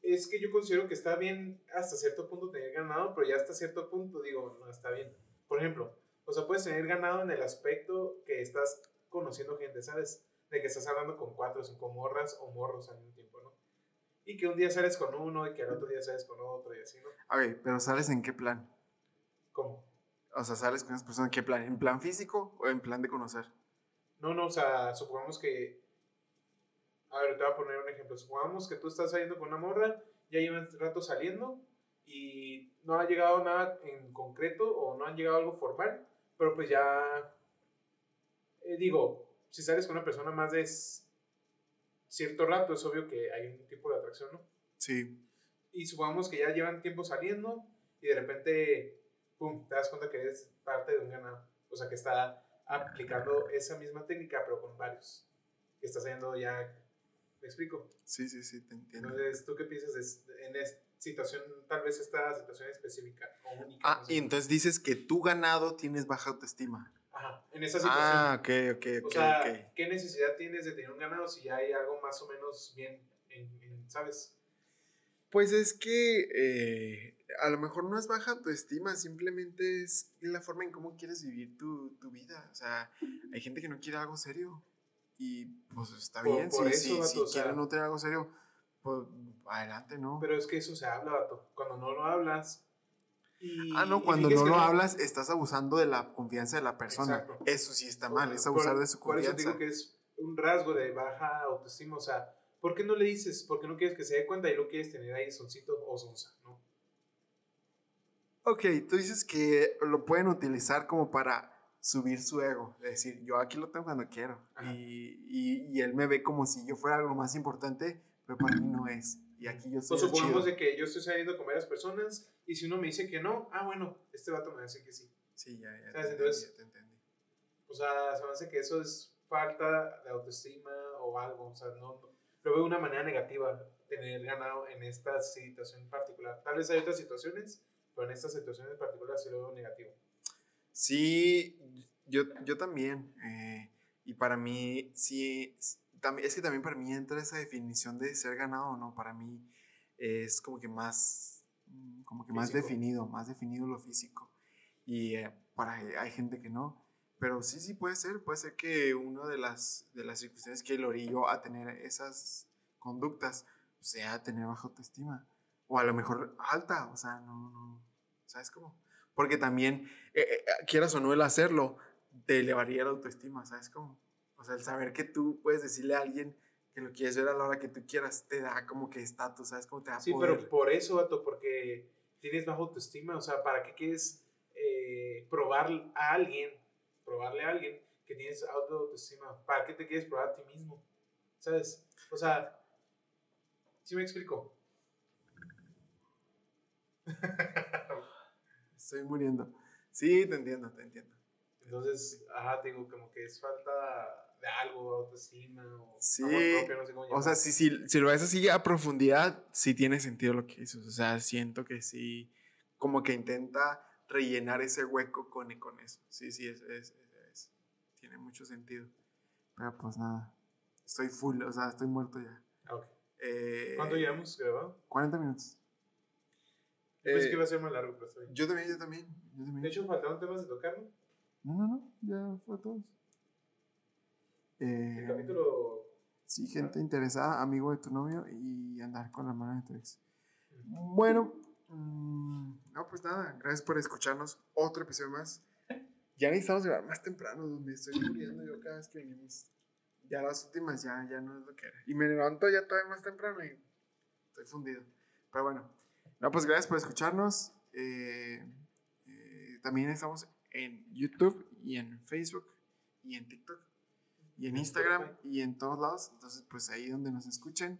Es que yo considero que está bien hasta cierto punto tener ganado, pero ya hasta cierto punto digo, no está bien. Por ejemplo, o sea, puedes tener ganado en el aspecto que estás conociendo gente, ¿sabes? De que estás hablando con cuatro o cinco morras o morros al mismo tiempo, ¿no? Y que un día sales con uno y que al otro día sales con otro y así, ¿no? A ver, pero ¿sales en qué plan? ¿Cómo? O sea, ¿sales con esa persona en qué plan? ¿En plan físico o en plan de conocer? No, no, o sea, supongamos que. A ver, te voy a poner un ejemplo. Supongamos que tú estás saliendo con una morra, ya llevan rato saliendo y no ha llegado nada en concreto o no han llegado a algo formal, pero pues ya. eh, digo, si sales con una persona más de cierto rato, es obvio que hay un tipo de atracción, ¿no? Sí. Y supongamos que ya llevan tiempo saliendo y de repente, pum, te das cuenta que eres parte de un ganado. O sea, que está aplicando esa misma técnica, pero con varios. Que está haciendo ya. ¿Me explico? Sí, sí, sí, te entiendo. Entonces, ¿tú qué piensas en esta situación, tal vez esta situación específica o única? Ah, no sé? y entonces dices que tú ganado tienes baja autoestima. Ajá, en esa situación. Ah, ok, ok, ok, o sea. ¿qué necesidad tienes de tener un ganado si ya hay algo más o menos bien, en, en- ¿sabes? Pues es que eh, a lo mejor no es baja autoestima, simplemente es la forma en cómo quieres vivir tu, tu vida. O sea, hay gente que no quiere algo serio y pues está Por- bien. por si eso, si, vato, si o sea- quieren no tener algo serio, pues adelante, ¿no? Pero es que eso se habla, vato. Cuando no lo hablas. y- ah, no, cuando no lo hablas, estás abusando de la confianza de la persona. Exacto. Eso sí está mal, es abusar de su Por eso confianza. digo que es un rasgo de baja autoestima. O sea, ¿por qué no le dices? ¿Por qué no quieres que se dé cuenta y lo quieres tener ahí soncito o sonza? ¿no? Ok, tú dices que lo pueden utilizar como para subir su ego. Es decir, yo aquí lo tengo cuando quiero. Y, y, y él me ve como si yo fuera algo más importante, pero para mí no es. Y aquí yo soy el supongamos de que yo estoy saliendo con varias personas y si uno me dice que no, ah, bueno, este vato me decir que sí. Sí, ya, ya. ¿Sabes? Te entendí, Entonces- ya te entendí. O sea, se me hace que eso es falta de autoestima o algo. O sea, no, no- lo veo de una manera negativa tener ganado en esta situación particular. Tal vez hay otras situaciones, pero en esta situación en particular sí lo veo negativo. Sí, yo, yo también. eh, y para mí, sí, es que también para mí entra esa definición de ser ganado o no. Para mí es como que más, mm, como que más definido, más definido lo físico. Y eh, para hay gente que no. Pero sí, sí puede ser. Puede ser que una de las, de las circunstancias que lo orilló a tener esas conductas sea tener baja autoestima. O a lo mejor alta, o sea, no, no, ¿sabes cómo? Porque también, eh, eh, quieras o no el hacerlo, te elevaría la autoestima, ¿sabes cómo? O sea, el saber que tú puedes decirle a alguien que lo quieres ver a la hora que tú quieras, te da como que estatus, ¿sabes cómo te da Sí, poder? pero por eso, vato, porque tienes baja autoestima. O sea, ¿para qué quieres eh, probar a alguien, probarle a alguien que tienes alta autoestima? ¿Para qué te quieres probar a ti mismo? ¿Sabes? O sea, ¿sí me explico? Estoy muriendo. Sí, te entiendo, te entiendo. Entonces, ajá, te digo, como que es falta de algo, autoestima o Sí, propio, no sé cómo O sea, si, si, si lo ves así a profundidad, sí tiene sentido lo que dices. O sea, siento que sí, como que intenta rellenar ese hueco con, con eso. Sí, sí, es, es- es- tiene mucho sentido. Pero pues nada. Estoy full, o sea, estoy muerto ya. Ah, ok. Eh, ¿Cuánto llevamos grabado? 40 minutos. Yo pensé Eh, que iba a ser más largo, pero. Yo también, yo también. Yo también. De hecho, faltaron temas de tocar, ¿no? no, no, no, ya fue todo. Eh, El capítulo. Sí, gente interesada, amigo de tu novio y andar con la mano de tu ex. Bueno, mm, no, pues nada, gracias por escucharnos. Otro episodio más. Ya necesitamos grabar más temprano, me estoy muriendo yo cada vez que venimos. Ya las últimas ya, ya no es lo que era. Y me levanto ya todavía más temprano y estoy fundido. Pero bueno, no, pues gracias por escucharnos. Eh, eh, también estamos en YouTube y en Facebook y en TikTok y en Instagram y en todos lados. Entonces, pues ahí donde nos escuchen,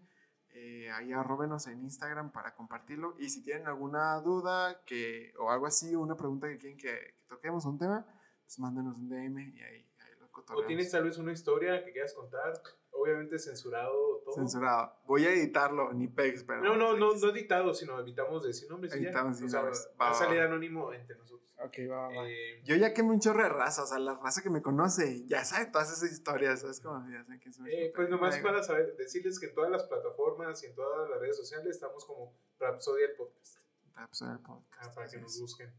eh, ahí arróbenos en Instagram para compartirlo. Y si tienen alguna duda que, o algo así, una pregunta que quieren que, que toquemos, un tema, pues mándenos un DM y ahí, ahí lo O tienes tal vez una historia que quieras contar, obviamente censurado todo. Censurado. Voy a editarlo, ni pegs, pero... No, no, no, no editado, sino evitamos decir nombres. Evitamos decir nombres. va Va, a salir anónimo entre nosotros. Ok, va, va. Eh, Yo ya quemé un chorro de raza, o sea, la raza que me conoce ya sabe todas esas historias, ¿sabes? Como, ya saben soy. eh, pues nomás para saber, decirles que en todas las plataformas y en todas las redes sociales estamos como Rapsodia el Podcast. Rapsodia el podcast, Ah, para que nos busquen.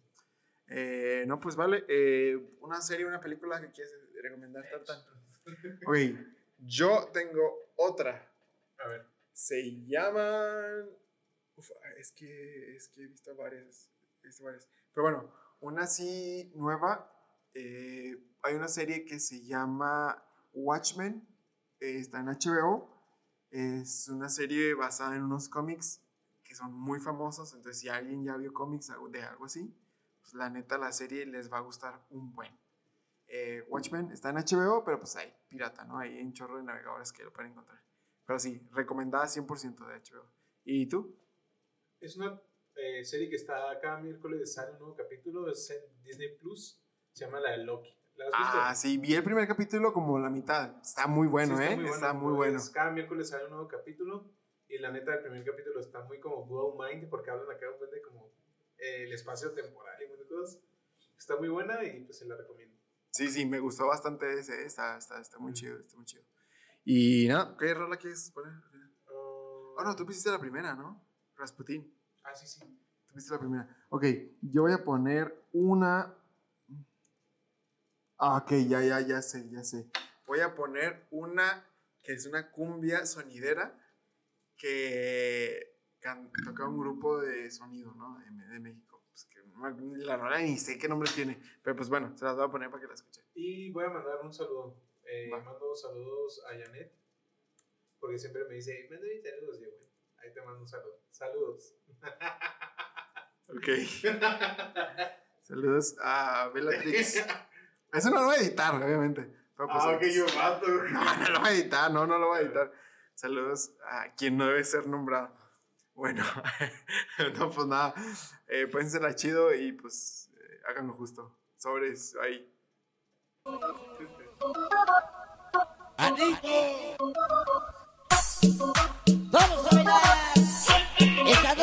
Eh, no, pues vale. eh, una serie, una película que quieres recomendar, Tartan. Ok, yo tengo otra. A ver. Se llaman. Uf, es que, es que he visto varias. He visto varias. Pero bueno, una así nueva. eh, hay una serie que se llama Watchmen. eh, está en HBO. Es una serie basada en unos cómics que son muy famosos. Entonces, si alguien ya vio cómics de algo así, pues la neta la serie les va a gustar un buen. Eh, Watchmen está en HBO, pero pues hay pirata, ¿no? Hay un chorro de navegadores que lo pueden encontrar. Pero sí, recomendada 100% de HBO. ¿Y tú? Es una eh, serie que está cada miércoles, sale un nuevo capítulo, es en Disney Plus, se llama La de Loki. ¿La has visto? Ah, sí, vi el primer capítulo como la mitad. Está muy bueno, Sí, ¿eh? Está muy bueno. Cada miércoles sale un nuevo capítulo y la neta el primer capítulo está muy como blow mind porque hablan acá un de como eh, el espacio temporal y de cosas. Está muy buena y pues se la recomiendo. Sí, sí, me gustó bastante ese. Está, está, está muy Mm. chido, está muy chido. Y nada, ¿qué rola quieres poner? Ah, Oh, no, tú pusiste la primera, ¿no? Rasputin. Ah, sí, sí. Tú pusiste la primera. Ok, yo voy a poner una. Ah, ok, ya, ya, ya sé, ya sé. Voy a poner una que es una cumbia sonidera que toca un grupo de sonido, ¿no? De, de México. Pues que la rola ni sé qué nombre tiene, pero pues bueno, se las voy a poner para que la escuchen. Y voy a mandar un saludo. Eh, mando saludos a Janet porque siempre me dice, manda mis saludos. Y yo, bueno, ahí te mando un saludo. Saludos. Ok. Saludos a Bellatrix. Eso no lo voy a editar, obviamente. Pero pues, ah, ok, yo mato. No, no lo voy a editar, no, no lo voy a editar. Saludos a quien no debe ser nombrado. Bueno, no, pues nada. Eh, la chido y pues eh, háganlo justo. Sobres, ahí. Vamos a bailar esta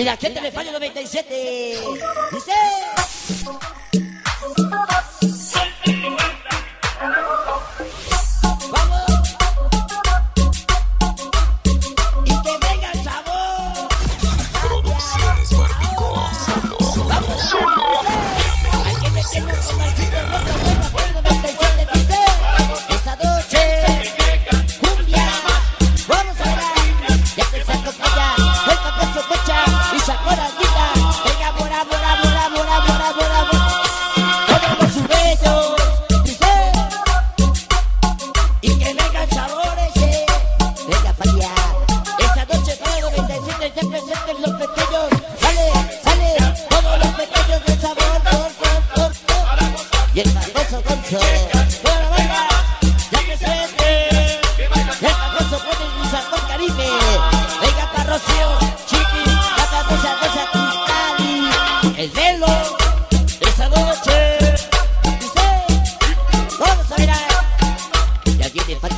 Y la gente de Fallo 97 dice.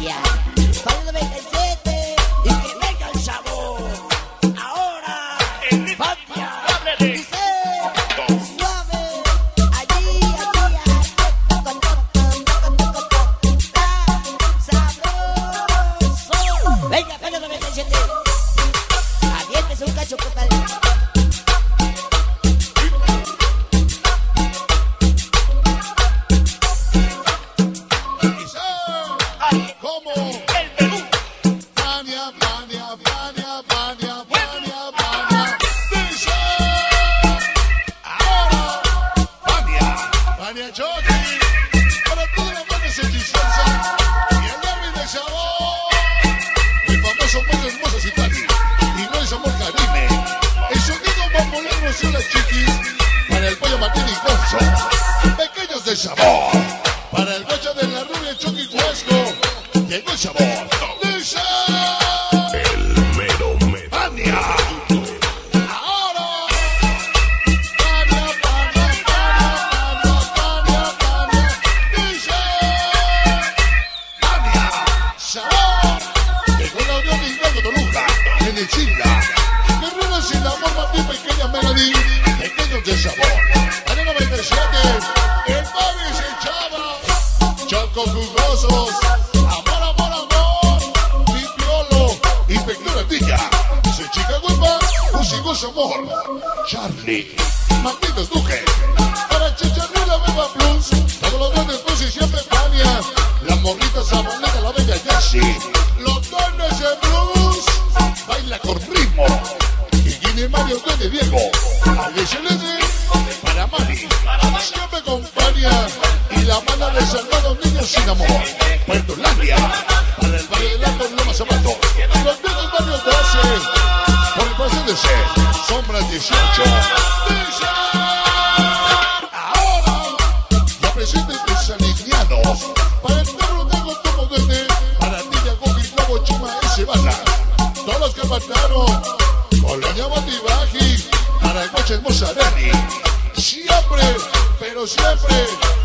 Colombia. Follow the mujer. Para Chicharrula Beba Plus, todos los días después y siempre Tania. Las morritas sabonetas, la bella Yashi. Los dones de blues, baila con ritmo. Y Guinea Mario de Diego. Alexelene, para Mari. Siempre con Tania. Y la banda de Salvados Niños sin amor. Puerto Landia, para el barrio de Lato, Loma Zapato. Los viejos barrios de por el paseo de C, Sombra 18. siempre.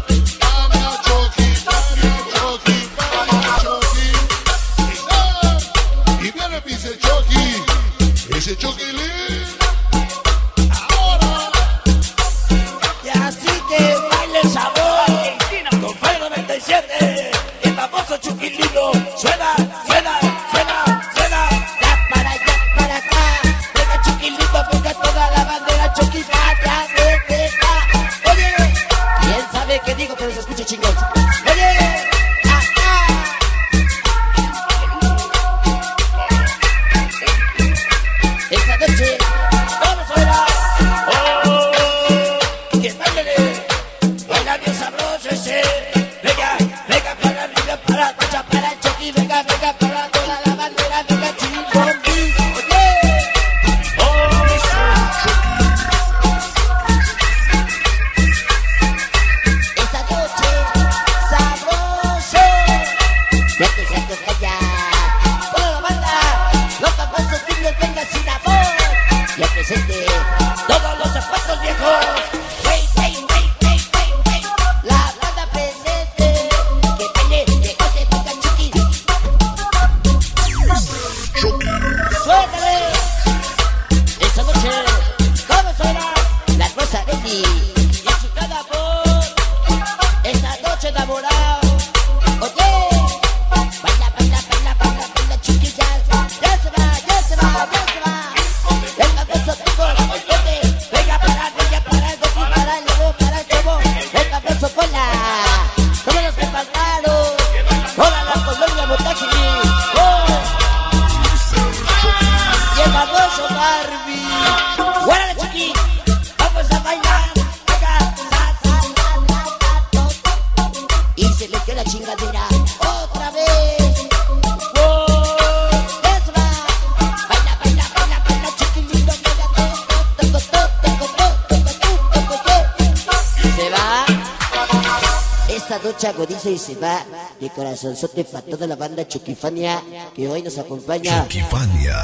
corazonzote para toda la banda Choquifania que hoy nos acompaña. Choquifania.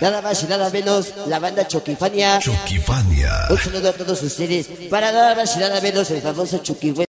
Nada más y nada menos, la banda Choquifania. Choquifania. Un saludo a todos ustedes para nada más y nada menos el famoso Choquifania.